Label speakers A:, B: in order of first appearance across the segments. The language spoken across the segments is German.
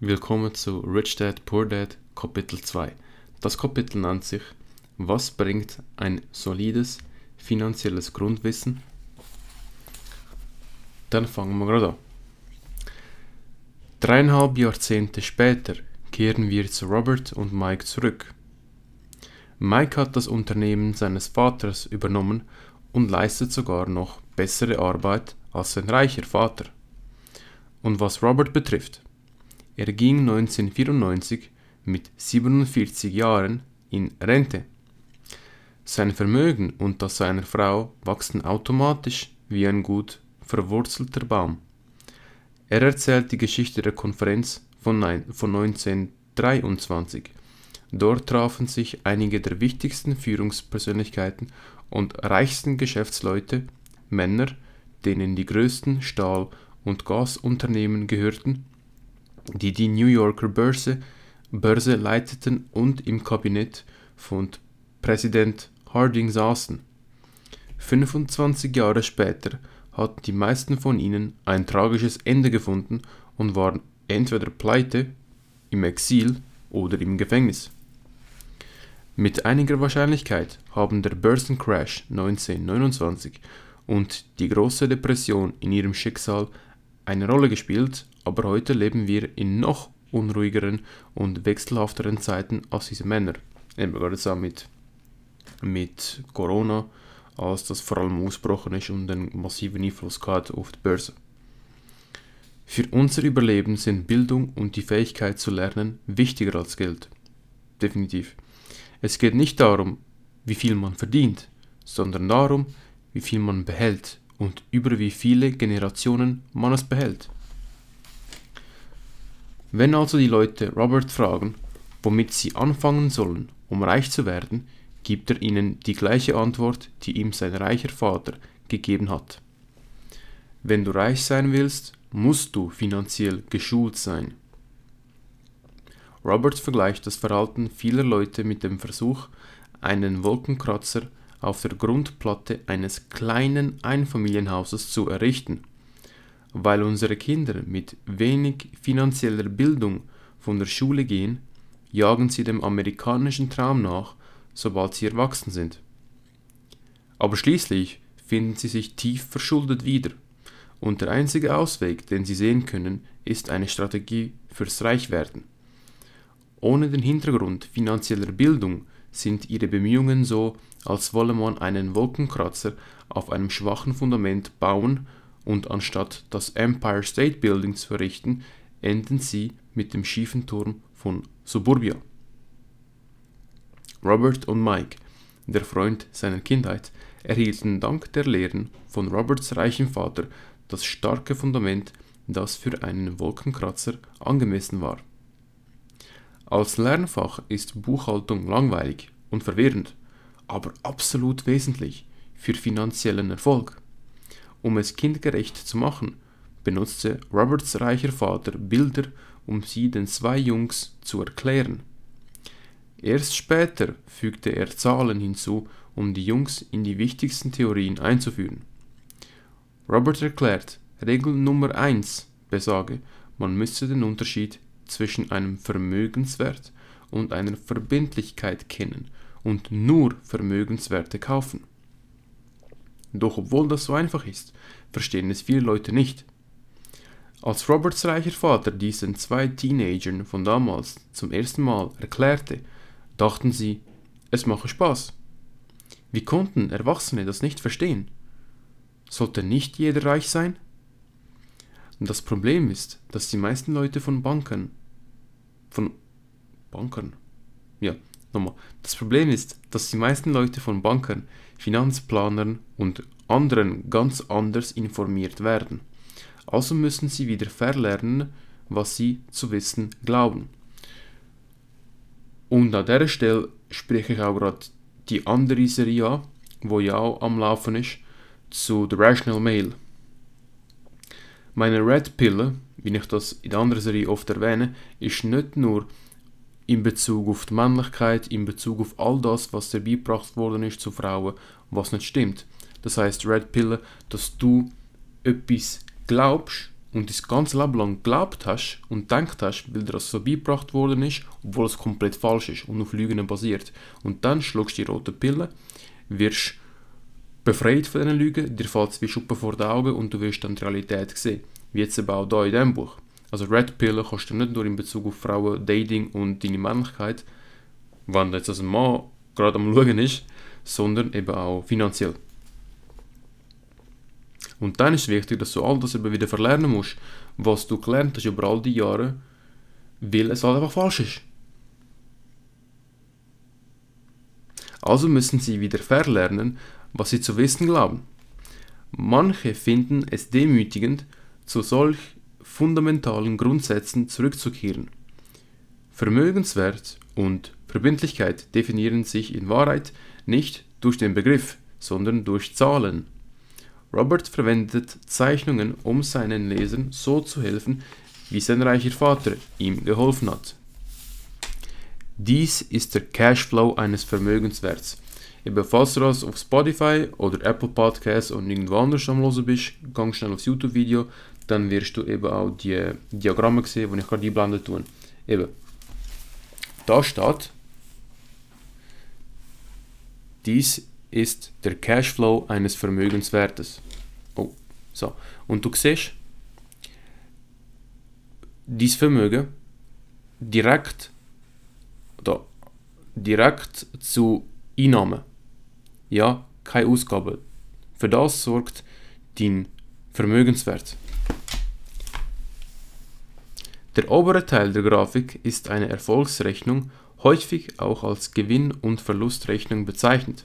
A: Willkommen zu Rich Dad Poor Dad Kapitel 2. Das Kapitel nennt sich Was bringt ein solides finanzielles Grundwissen? Dann fangen wir gerade an. Dreieinhalb Jahrzehnte später kehren wir zu Robert und Mike zurück. Mike hat das Unternehmen seines Vaters übernommen und leistet sogar noch bessere Arbeit als sein reicher Vater. Und was Robert betrifft, er ging 1994 mit 47 Jahren in Rente. Sein Vermögen und das seiner Frau wachsen automatisch wie ein gut verwurzelter Baum. Er erzählt die Geschichte der Konferenz von 1923. Dort trafen sich einige der wichtigsten Führungspersönlichkeiten und reichsten Geschäftsleute, Männer, denen die größten Stahl- und Gasunternehmen gehörten, die die New Yorker Börse, Börse leiteten und im Kabinett von Präsident Harding saßen. 25 Jahre später hatten die meisten von ihnen ein tragisches Ende gefunden und waren entweder pleite, im Exil oder im Gefängnis. Mit einiger Wahrscheinlichkeit haben der Börsencrash 1929 und die große Depression in ihrem Schicksal eine Rolle gespielt aber heute leben wir in noch unruhigeren und wechselhafteren Zeiten als diese Männer. Eben gerade mit, mit Corona, als das vor allem ausgebrochen ist und einen massiven Einfluss hat auf die Börse. Für unser Überleben sind Bildung und die Fähigkeit zu lernen wichtiger als Geld. Definitiv. Es geht nicht darum, wie viel man verdient, sondern darum, wie viel man behält und über wie viele Generationen man es behält. Wenn also die Leute Robert fragen, womit sie anfangen sollen, um reich zu werden, gibt er ihnen die gleiche Antwort, die ihm sein reicher Vater gegeben hat. Wenn du reich sein willst, musst du finanziell geschult sein. Robert vergleicht das Verhalten vieler Leute mit dem Versuch, einen Wolkenkratzer auf der Grundplatte eines kleinen Einfamilienhauses zu errichten – weil unsere Kinder mit wenig finanzieller Bildung von der Schule gehen, jagen sie dem amerikanischen Traum nach, sobald sie erwachsen sind. Aber schließlich finden sie sich tief verschuldet wieder, und der einzige Ausweg, den sie sehen können, ist eine Strategie fürs Reichwerden. Ohne den Hintergrund finanzieller Bildung sind ihre Bemühungen so, als wolle man einen Wolkenkratzer auf einem schwachen Fundament bauen und anstatt das Empire State Building zu errichten, enden sie mit dem schiefen Turm von Suburbia. Robert und Mike, der Freund seiner Kindheit, erhielten dank der Lehren von Roberts reichem Vater das starke Fundament, das für einen Wolkenkratzer angemessen war. Als Lernfach ist Buchhaltung langweilig und verwirrend, aber absolut wesentlich für finanziellen Erfolg. Um es kindgerecht zu machen, benutzte Roberts reicher Vater Bilder, um sie den zwei Jungs zu erklären. Erst später fügte er Zahlen hinzu, um die Jungs in die wichtigsten Theorien einzuführen. Robert erklärt, Regel Nummer 1 besage, man müsse den Unterschied zwischen einem Vermögenswert und einer Verbindlichkeit kennen und nur Vermögenswerte kaufen. Doch obwohl das so einfach ist, verstehen es viele Leute nicht. Als Roberts reicher Vater diesen zwei Teenagern von damals zum ersten Mal erklärte, dachten sie, es mache Spaß. Wie konnten Erwachsene das nicht verstehen? Sollte nicht jeder reich sein? Das Problem ist, dass die meisten Leute von Banken, von Bankern, ja, nochmal, das Problem ist, dass die meisten Leute von Bankern Finanzplanern und anderen ganz anders informiert werden. Also müssen sie wieder verlernen, was sie zu wissen glauben. Und an dieser Stelle spreche ich auch gerade die andere Serie an, wo ja auch am Laufen ist, zu The Rational Mail. Meine Red Pille, wie ich das in der anderen Serie oft erwähne, ist nicht nur in Bezug auf die Männlichkeit, in Bezug auf all das, was dir beigebracht worden ist zu Frauen, was nicht stimmt. Das heißt, Red Pill, dass du etwas glaubst und das ganze Leben lang geglaubt hast und denkt hast, weil dir das so beigebracht worden ist, obwohl es komplett falsch ist und auf Lügen basiert. Und dann schluckst du die rote Pille, wirst befreit von diesen Lügen, dir fällt es wie Schuppen vor den Augen und du wirst dann die Realität sehen. Wie jetzt eben auch hier in diesem Buch. Also Red Pill kannst du nicht nur in Bezug auf Frauen, Dating und deine Männlichkeit, wenn du jetzt als Mann gerade am Schauen ist, sondern eben auch finanziell. Und dann ist es wichtig, dass du all das eben wieder verlernen musst, was du gelernt hast über all die Jahre, weil es halt einfach falsch ist. Also müssen sie wieder verlernen, was sie zu wissen glauben. Manche finden es demütigend, zu solch fundamentalen Grundsätzen zurückzukehren. Vermögenswert und Verbindlichkeit definieren sich in Wahrheit nicht durch den Begriff, sondern durch Zahlen. Robert verwendet Zeichnungen, um seinen Lesern so zu helfen, wie sein reicher Vater ihm geholfen hat. Dies ist der Cashflow eines Vermögenswerts. Eben, falls du das auf Spotify oder Apple Podcasts und irgendwo anders am Hören bist, gang schnell aufs YouTube-Video, dann wirst du eben auch die Diagramme sehen, die ich gerade einblenden tue. Eben, da steht, dies ist der Cashflow eines Vermögenswertes. Oh, so. Und du siehst, dieses Vermögen direkt, da, direkt zu Einnahmen. Ja, keine Ausgaben. Für das sorgt dein Vermögenswert. Der obere Teil der Grafik ist eine Erfolgsrechnung, häufig auch als Gewinn- und Verlustrechnung bezeichnet.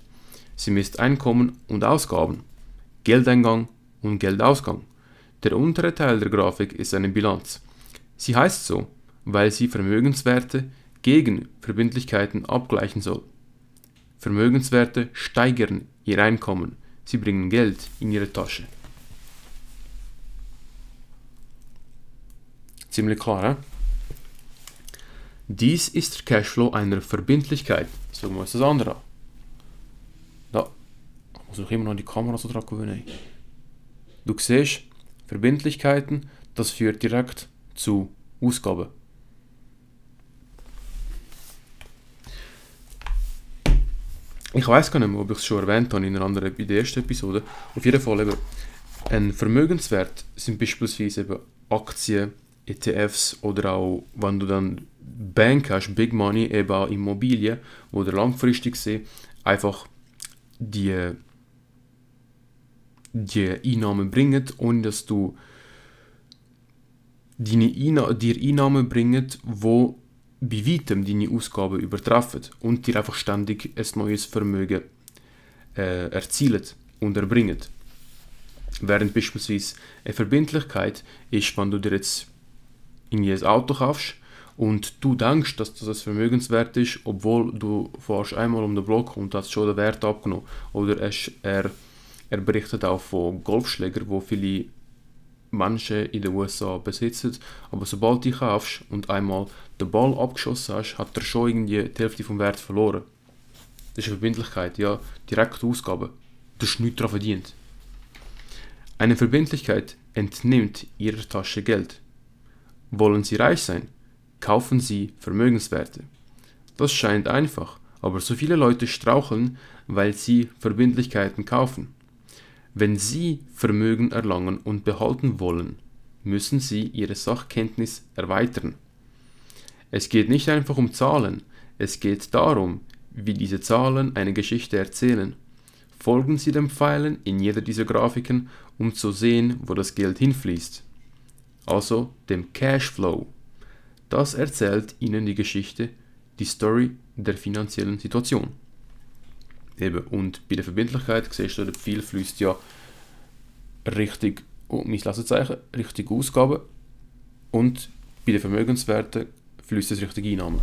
A: Sie misst Einkommen und Ausgaben, Geldeingang und Geldausgang. Der untere Teil der Grafik ist eine Bilanz. Sie heißt so, weil sie Vermögenswerte gegen Verbindlichkeiten abgleichen soll. Vermögenswerte steigern ihr Einkommen, sie bringen Geld in ihre Tasche. Ziemlich klar, eh? Dies ist der Cashflow einer Verbindlichkeit. Schauen wir uns das andere an. Da muss ich immer noch die Kamera so dran gewöhnen. Du siehst, Verbindlichkeiten, das führt direkt zu Ausgaben. Ich weiß gar nicht mehr, ob ich es schon erwähnt habe in einer anderen in der ersten Episode. Auf jeden Fall eben, ein Vermögenswert sind beispielsweise eben Aktien, ETFs oder auch, wenn du dann Bank hast, Big Money, eben auch Immobilien, du langfristig sehen, einfach die, die Einnahmen bringen, ohne dass du deine dir Einnahmen bringen, wo bei weitem deine Ausgaben übertreffen und dir einfach ständig ein neues Vermögen äh, erzielen und erbringen. Während beispielsweise eine Verbindlichkeit ist, wenn du dir jetzt in ein Auto kaufst und du denkst, dass das ein Vermögenswert ist, obwohl du fährst einmal um den Block und hast schon den Wert abgenommen. Oder er, er berichtet auch von Golfschlägern, wo viele Menschen in den USA besitzen, aber sobald du kaufst und einmal den Ball abgeschossen hast, hat er schon irgendwie die Hälfte vom Wert verloren. Das ist eine Verbindlichkeit, ja, direkte Ausgabe. Du hast nichts daran verdient. Eine Verbindlichkeit entnimmt ihrer Tasche Geld. Wollen Sie reich sein? Kaufen Sie Vermögenswerte. Das scheint einfach, aber so viele Leute straucheln, weil sie Verbindlichkeiten kaufen. Wenn Sie Vermögen erlangen und behalten wollen, müssen Sie Ihre Sachkenntnis erweitern. Es geht nicht einfach um Zahlen, es geht darum, wie diese Zahlen eine Geschichte erzählen. Folgen Sie den Pfeilen in jeder dieser Grafiken, um zu sehen, wo das Geld hinfließt also dem Cashflow. Das erzählt Ihnen die Geschichte, die Story der finanziellen Situation. Eben, und bei der Verbindlichkeit siehst du, der Pfeil fließt ja richtig, oh, mein Lesezeichen, richtig Ausgaben und bei den Vermögenswerten fließt es richtig Einnahmen.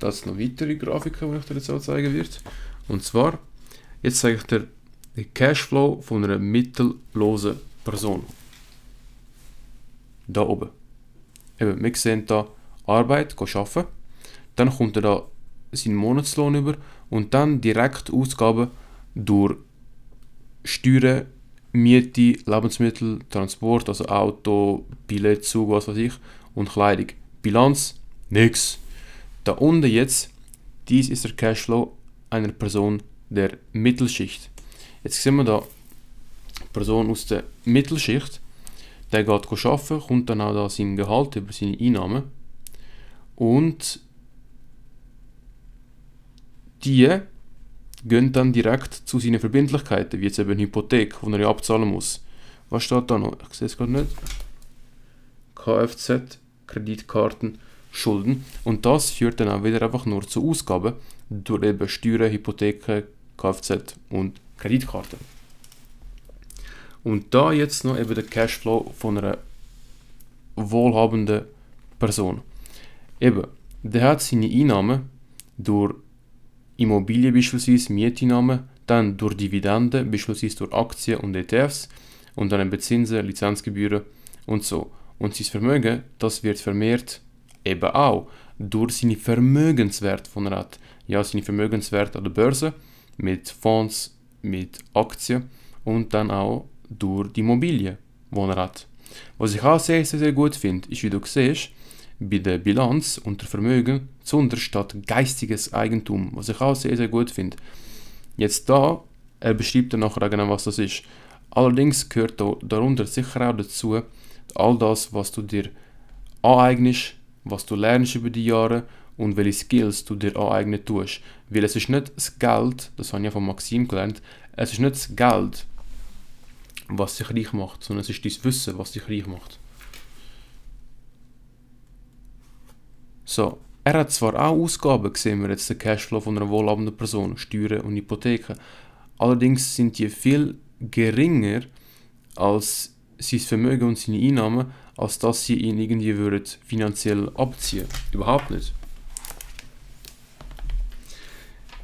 A: Das sind noch weitere Grafiken, die ich dir jetzt auch zeigen werde. Und zwar, jetzt zeige ich dir den Cashflow von einer mittellosen Person. Da oben. Eben, wir sehen hier Arbeit, arbeiten. dann kommt er da seinen Monatslohn über und dann direkt Ausgaben durch Steuern, Miete, Lebensmittel, Transport, also Auto, Billett, Zug, was weiß ich, und Kleidung. Bilanz, nix. Da unten jetzt, dies ist der Cashflow einer Person der Mittelschicht. Jetzt sehen wir da Person aus der Mittelschicht, der geht arbeiten, kommt dann auch da sein Gehalt über seine Einnahmen und die gehen dann direkt zu seinen Verbindlichkeiten, wie jetzt eben eine Hypothek, die er ja abzahlen muss. Was steht da noch? Ich sehe es gerade nicht. Kfz, Kreditkarten, Schulden. Und das führt dann auch wieder einfach nur zu Ausgaben durch eben Steuern, Hypotheken, Kfz und Kreditkarten. Und da jetzt noch eben der Cashflow von einer wohlhabenden Person. Eben, der hat seine Einnahmen durch Immobilien beispielsweise, Mieteinnahmen, dann durch Dividenden, beispielsweise durch Aktien und ETFs und dann eben Zinsen, Lizenzgebühren und so. Und sein Vermögen, das wird vermehrt eben auch durch seine Vermögenswert von er hat. Ja, seine Vermögenswert an der Börse mit Fonds, mit Aktien und dann auch durch die Immobilie, die er hat. Was ich auch sehr, sehr, sehr gut finde, ist, wie du siehst, bei der Bilanz unter Vermögen zuunterst steht geistiges Eigentum, was ich auch sehr, sehr gut finde. Jetzt da, er beschreibt dann nachher genau, was das ist. Allerdings gehört da, darunter sicher auch dazu, all das, was du dir aneignest, was du lernst über die Jahre und welche Skills du dir aneignen tust. Weil es ist nicht das Geld, das habe ich ja von Maxim gelernt, es ist nicht das Geld, was dich reich macht, sondern es ist dein Wissen, was dich reich macht. So, er hat zwar auch Ausgaben, sehen wir jetzt den Cashflow von einer wohlhabenden Person, Steuern und Hypotheken, allerdings sind die viel geringer als sein Vermögen und seine Einnahmen, als dass sie ihn irgendwie würden finanziell abziehen. Überhaupt nicht.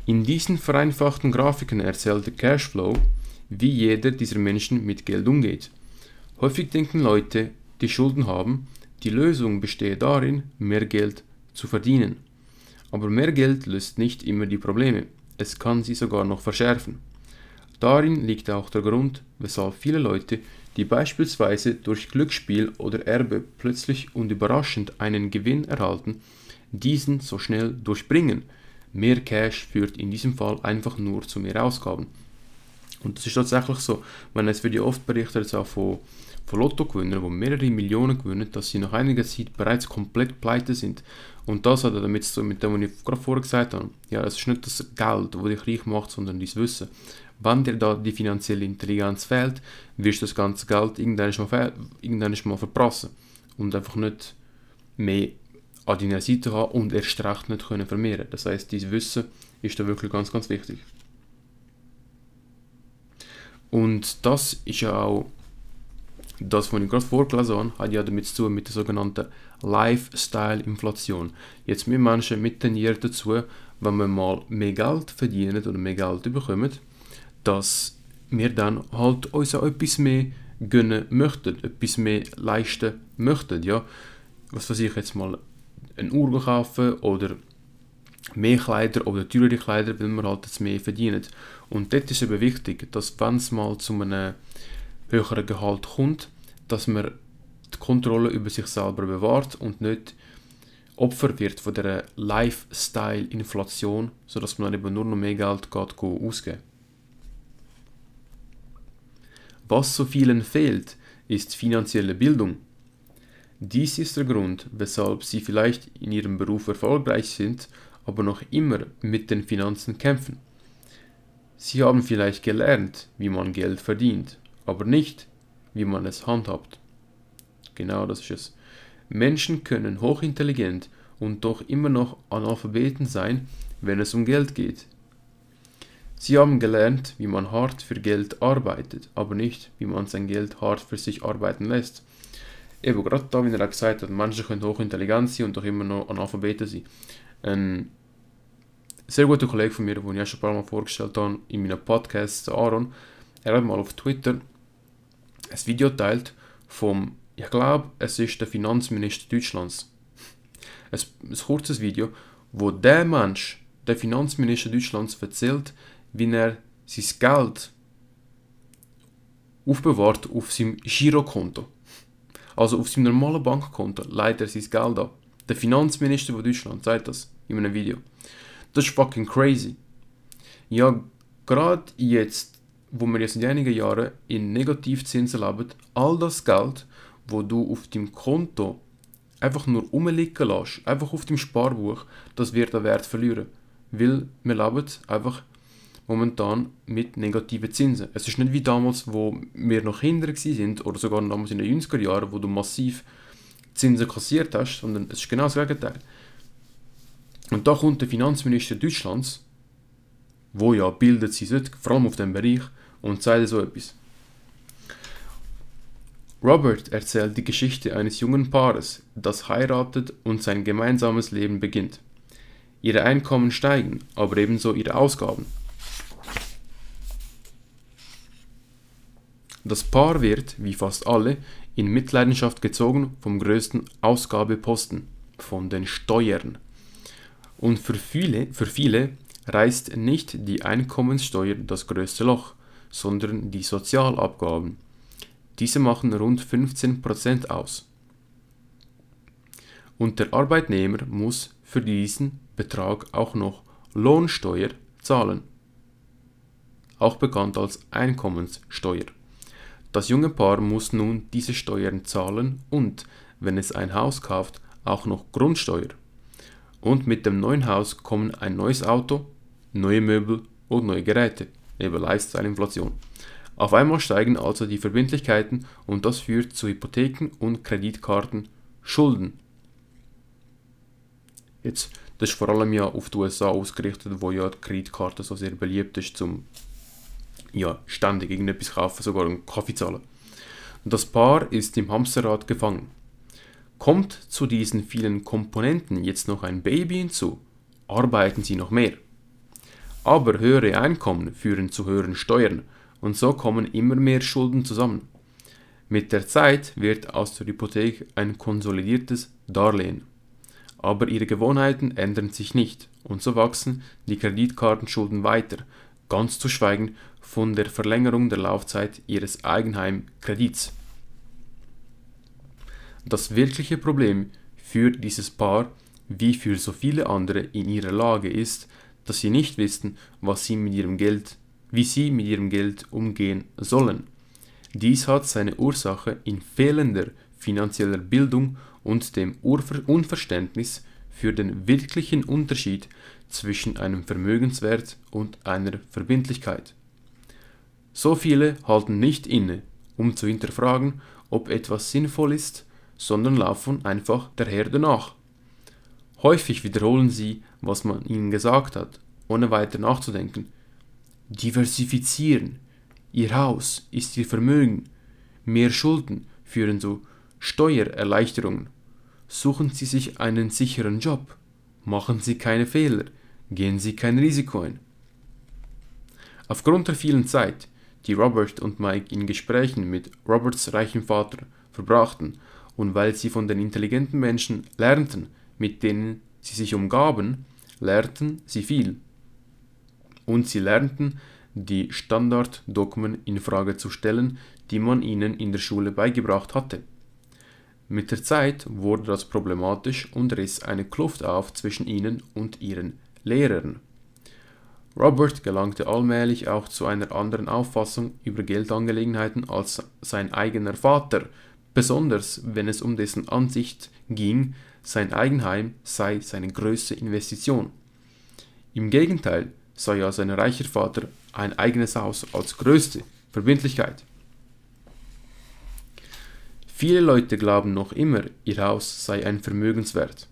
A: In diesen vereinfachten Grafiken erzählt der Cashflow, wie jeder dieser Menschen mit Geld umgeht. Häufig denken Leute, die Schulden haben, die Lösung bestehe darin, mehr Geld zu verdienen. Aber mehr Geld löst nicht immer die Probleme, es kann sie sogar noch verschärfen. Darin liegt auch der Grund, weshalb viele Leute, die beispielsweise durch Glücksspiel oder Erbe plötzlich und überraschend einen Gewinn erhalten, diesen so schnell durchbringen. Mehr Cash führt in diesem Fall einfach nur zu mehr Ausgaben. Und das ist tatsächlich so, wenn es wird ja oft berichtet auch von, von Lottogewinnern, die mehrere Millionen gewinnen, dass sie nach einiger Zeit bereits komplett pleite sind. Und das hat damit zu mit dem, was ich gerade vorher gesagt habe. Ja, es ist nicht das Geld, das dich reich macht, sondern dein Wissen. Wenn dir da die finanzielle Intelligenz fehlt, wirst du das ganze Geld irgendwann mal, irgendwann mal verprassen. Und einfach nicht mehr an deiner Seite haben und erst recht nicht können vermehren. Das heißt, dein Wissen ist da wirklich ganz, ganz wichtig. Und das ist ja auch das, was ich gerade vorgelesen habe, hat ja damit zu tun mit der sogenannten Lifestyle-Inflation. Jetzt wir Menschen mit tendieren dazu, wenn wir mal mehr Geld verdienen oder mehr Geld bekommen, dass wir dann halt uns auch etwas mehr gönnen möchten, etwas mehr leisten möchten. Ja? Was weiß ich jetzt mal, eine Uhr kaufen oder mehr Kleider oder teurere Kleider, weil wir halt jetzt mehr verdienen. Und dort ist eben wichtig, dass wenn es mal zu einem höheren Gehalt kommt, dass man die Kontrolle über sich selber bewahrt und nicht Opfer wird von der Lifestyle-Inflation, sodass man dann eben nur noch mehr Geld geht, ausgeben Was so vielen fehlt, ist finanzielle Bildung. Dies ist der Grund, weshalb sie vielleicht in ihrem Beruf erfolgreich sind, aber noch immer mit den Finanzen kämpfen. Sie haben vielleicht gelernt, wie man Geld verdient, aber nicht, wie man es handhabt. Genau das ist es. Menschen können hochintelligent und doch immer noch Analphabeten sein, wenn es um Geld geht. Sie haben gelernt, wie man hart für Geld arbeitet, aber nicht, wie man sein Geld hart für sich arbeiten lässt. Eben gerade da, wie er gesagt hat, Menschen können hochintelligent sein und doch immer noch Analphabeten sein. Ein sehr guter Kollege von mir, den ich auch schon ein paar Mal vorgestellt habe in meinem Podcast, Aaron, er hat mal auf Twitter ein Video teilt vom, ich glaube, es ist der Finanzminister Deutschlands. Ein, ein kurzes Video wo der Mensch, der Finanzminister Deutschlands, erzählt, wie er sein Geld aufbewahrt auf seinem Girokonto. Also auf seinem normalen Bankkonto leitet er sein Geld ab. Der Finanzminister von Deutschland sagt das in einem Video. Das ist fucking crazy. Ja, gerade jetzt, wo wir jetzt in einigen Jahren in Negativzinsen leben, all das Geld, wo du auf deinem Konto einfach nur rumliegen lässt, einfach auf dem Sparbuch, das wird an Wert verlieren. Weil wir leben einfach momentan mit negativen Zinsen. Es ist nicht wie damals, wo wir noch Kinder sind oder sogar damals in den 90er Jahren, wo du massiv Zinsen kassiert hast, sondern es ist genau das Gegenteil. Und da kommt der Finanzminister Deutschlands, wo ja bildet sie sollte, vor allem auf dem Bereich, und sagt so etwas. Robert erzählt die Geschichte eines jungen Paares, das heiratet und sein gemeinsames Leben beginnt. Ihre Einkommen steigen, aber ebenso ihre Ausgaben. Das Paar wird, wie fast alle, in Mitleidenschaft gezogen vom größten Ausgabeposten, von den Steuern. Und für viele, für viele reißt nicht die Einkommenssteuer das größte Loch, sondern die Sozialabgaben. Diese machen rund 15% aus. Und der Arbeitnehmer muss für diesen Betrag auch noch Lohnsteuer zahlen, auch bekannt als Einkommenssteuer. Das junge Paar muss nun diese Steuern zahlen und, wenn es ein Haus kauft, auch noch Grundsteuer. Und mit dem neuen Haus kommen ein neues Auto, neue Möbel und neue Geräte, eben Lifestyle-Inflation. Auf einmal steigen also die Verbindlichkeiten und das führt zu Hypotheken und Kreditkartenschulden. Jetzt, das ist vor allem ja auf die USA ausgerichtet, wo ja die Kreditkarte so sehr beliebt ist zum ja, ständig irgendetwas kaufen, sogar einen Kaffee zahlen. Und das Paar ist im Hamsterrad gefangen. Kommt zu diesen vielen Komponenten jetzt noch ein Baby hinzu, arbeiten sie noch mehr. Aber höhere Einkommen führen zu höheren Steuern und so kommen immer mehr Schulden zusammen. Mit der Zeit wird aus der Hypothek ein konsolidiertes Darlehen. Aber ihre Gewohnheiten ändern sich nicht und so wachsen die Kreditkartenschulden weiter, ganz zu schweigen von der Verlängerung der Laufzeit ihres Eigenheimkredits. Das wirkliche Problem für dieses Paar, wie für so viele andere in ihrer Lage ist, dass sie nicht wissen, was sie mit ihrem Geld, wie sie mit ihrem Geld umgehen sollen. Dies hat seine Ursache in fehlender finanzieller Bildung und dem Unverständnis für den wirklichen Unterschied zwischen einem Vermögenswert und einer Verbindlichkeit. So viele halten nicht inne, um zu hinterfragen, ob etwas sinnvoll ist, sondern laufen einfach der Herde nach. Häufig wiederholen sie, was man ihnen gesagt hat, ohne weiter nachzudenken. Diversifizieren. Ihr Haus ist ihr Vermögen. Mehr Schulden führen zu Steuererleichterungen. Suchen Sie sich einen sicheren Job. Machen Sie keine Fehler. Gehen Sie kein Risiko ein. Aufgrund der vielen Zeit, die Robert und Mike in Gesprächen mit Roberts reichem Vater verbrachten und weil sie von den intelligenten Menschen lernten, mit denen sie sich umgaben, lernten sie viel. Und sie lernten, die Standarddogmen in Frage zu stellen, die man ihnen in der Schule beigebracht hatte. Mit der Zeit wurde das problematisch und riss eine Kluft auf zwischen ihnen und ihren Lehrern. Robert gelangte allmählich auch zu einer anderen Auffassung über Geldangelegenheiten als sein eigener Vater, besonders wenn es um dessen Ansicht ging, sein Eigenheim sei seine größte Investition. Im Gegenteil sah ja sein reicher Vater ein eigenes Haus als größte Verbindlichkeit. Viele Leute glauben noch immer, ihr Haus sei ein Vermögenswert,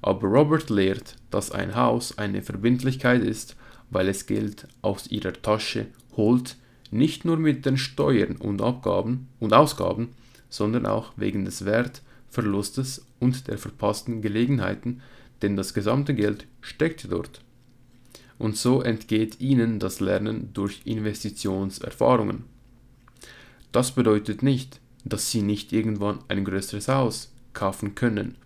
A: aber Robert lehrt, dass ein Haus eine Verbindlichkeit ist weil es Geld aus ihrer Tasche holt, nicht nur mit den Steuern und Abgaben und Ausgaben, sondern auch wegen des Wertverlustes und der verpassten Gelegenheiten, denn das gesamte Geld steckt dort. Und so entgeht ihnen das Lernen durch Investitionserfahrungen. Das bedeutet nicht, dass sie nicht irgendwann ein größeres Haus kaufen können,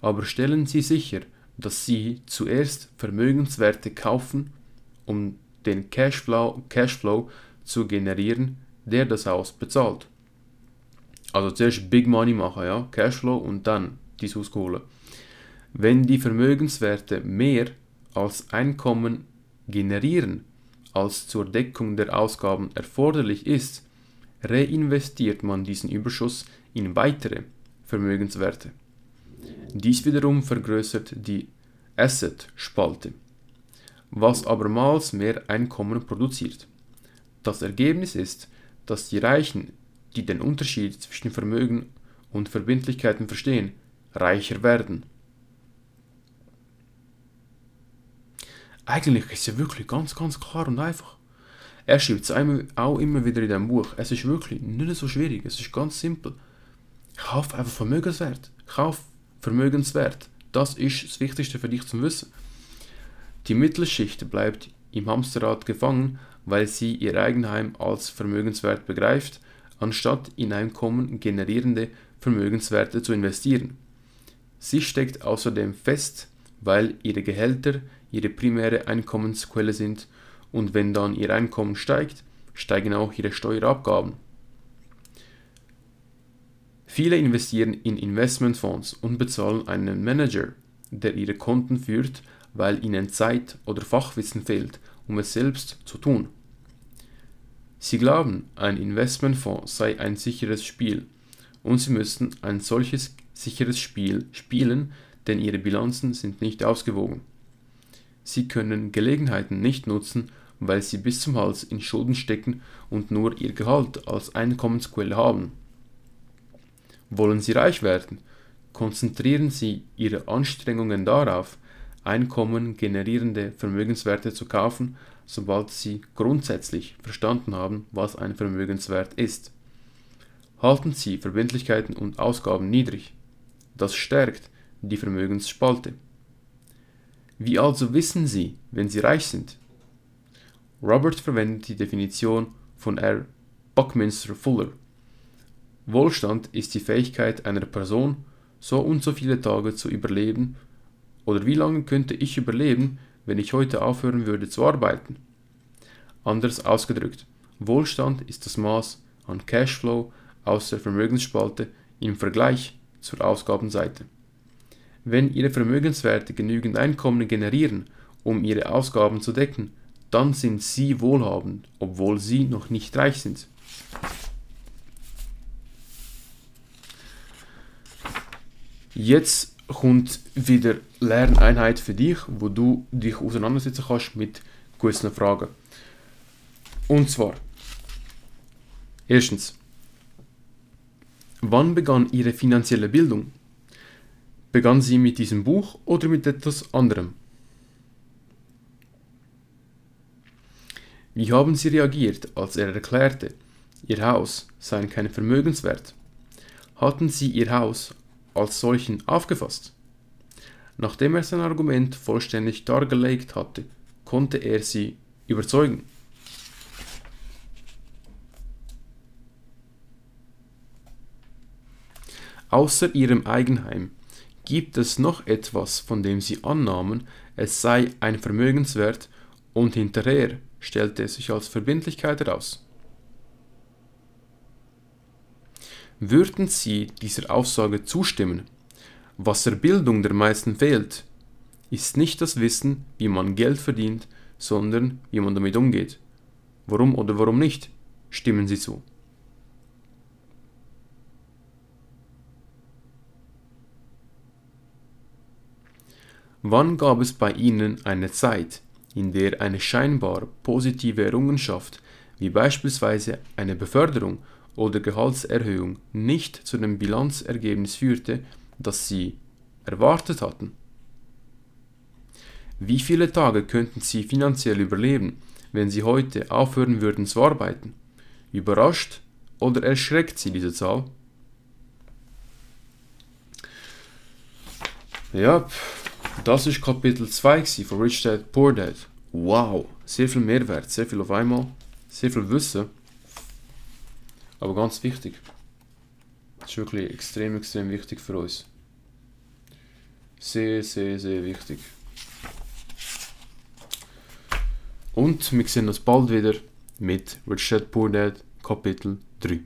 A: aber stellen Sie sicher, dass sie zuerst Vermögenswerte kaufen, um den Cashflow, Cashflow zu generieren, der das Haus bezahlt. Also zuerst Big Money machen, ja, Cashflow und dann die Haus holen. Wenn die Vermögenswerte mehr als Einkommen generieren, als zur Deckung der Ausgaben erforderlich ist, reinvestiert man diesen Überschuss in weitere Vermögenswerte. Dies wiederum vergrößert die Asset-Spalte, was abermals mehr Einkommen produziert. Das Ergebnis ist, dass die Reichen, die den Unterschied zwischen Vermögen und Verbindlichkeiten verstehen, reicher werden. Eigentlich ist es ja wirklich ganz, ganz klar und einfach. Er schreibt es auch immer wieder in dem Buch. Es ist wirklich nicht so schwierig, es ist ganz simpel. Kauf einfach Vermögenswert. Kauf Vermögenswert. Das ist das Wichtigste für dich zu wissen. Die Mittelschicht bleibt im Hamsterrad gefangen, weil sie ihr Eigenheim als Vermögenswert begreift, anstatt in Einkommen generierende Vermögenswerte zu investieren. Sie steckt außerdem fest, weil ihre Gehälter ihre primäre Einkommensquelle sind und wenn dann ihr Einkommen steigt, steigen auch ihre Steuerabgaben. Viele investieren in Investmentfonds und bezahlen einen Manager, der ihre Konten führt, weil ihnen Zeit oder Fachwissen fehlt, um es selbst zu tun. Sie glauben, ein Investmentfonds sei ein sicheres Spiel und sie müssten ein solches sicheres Spiel spielen, denn ihre Bilanzen sind nicht ausgewogen. Sie können Gelegenheiten nicht nutzen, weil sie bis zum Hals in Schulden stecken und nur ihr Gehalt als Einkommensquelle haben. Wollen sie reich werden, konzentrieren sie ihre Anstrengungen darauf, Einkommen generierende Vermögenswerte zu kaufen, sobald sie grundsätzlich verstanden haben, was ein Vermögenswert ist. Halten Sie Verbindlichkeiten und Ausgaben niedrig. Das stärkt die Vermögensspalte. Wie also wissen Sie, wenn Sie reich sind? Robert verwendet die Definition von R. Buckminster Fuller. Wohlstand ist die Fähigkeit einer Person, so und so viele Tage zu überleben, oder wie lange könnte ich überleben, wenn ich heute aufhören würde zu arbeiten? Anders ausgedrückt, Wohlstand ist das Maß an Cashflow aus der Vermögensspalte im Vergleich zur Ausgabenseite. Wenn Ihre Vermögenswerte genügend Einkommen generieren, um Ihre Ausgaben zu decken, dann sind Sie wohlhabend, obwohl Sie noch nicht reich sind. Jetzt kommt wieder Lerneinheit für dich, wo du dich auseinandersetzen kannst mit gewissen Fragen. Und zwar, erstens, wann begann Ihre finanzielle Bildung? Begann sie mit diesem Buch oder mit etwas anderem? Wie haben Sie reagiert, als er erklärte, Ihr Haus sei kein Vermögenswert? Hatten Sie Ihr Haus als solchen aufgefasst? Nachdem er sein Argument vollständig dargelegt hatte, konnte er sie überzeugen. Außer ihrem Eigenheim Gibt es noch etwas, von dem sie annahmen, es sei ein Vermögenswert und hinterher stellte es sich als Verbindlichkeit heraus? Würden Sie dieser Aussage zustimmen? Was der Bildung der meisten fehlt, ist nicht das Wissen, wie man Geld verdient, sondern wie man damit umgeht. Warum oder warum nicht? Stimmen Sie zu. Wann gab es bei Ihnen eine Zeit, in der eine scheinbar positive Errungenschaft, wie beispielsweise eine Beförderung oder Gehaltserhöhung, nicht zu dem Bilanzergebnis führte, das Sie erwartet hatten? Wie viele Tage könnten Sie finanziell überleben, wenn Sie heute aufhören würden zu arbeiten? Überrascht oder erschreckt Sie diese Zahl? Ja, das ist Kapitel 2 von Rich Dad Poor Dad. Wow, sehr viel Mehrwert, sehr viel auf einmal, sehr viel Wissen. Aber ganz wichtig. Das ist wirklich extrem, extrem wichtig für uns. Sehr, sehr, sehr wichtig. Und wir sehen uns bald wieder mit Rich Dad Poor Dad Kapitel 3.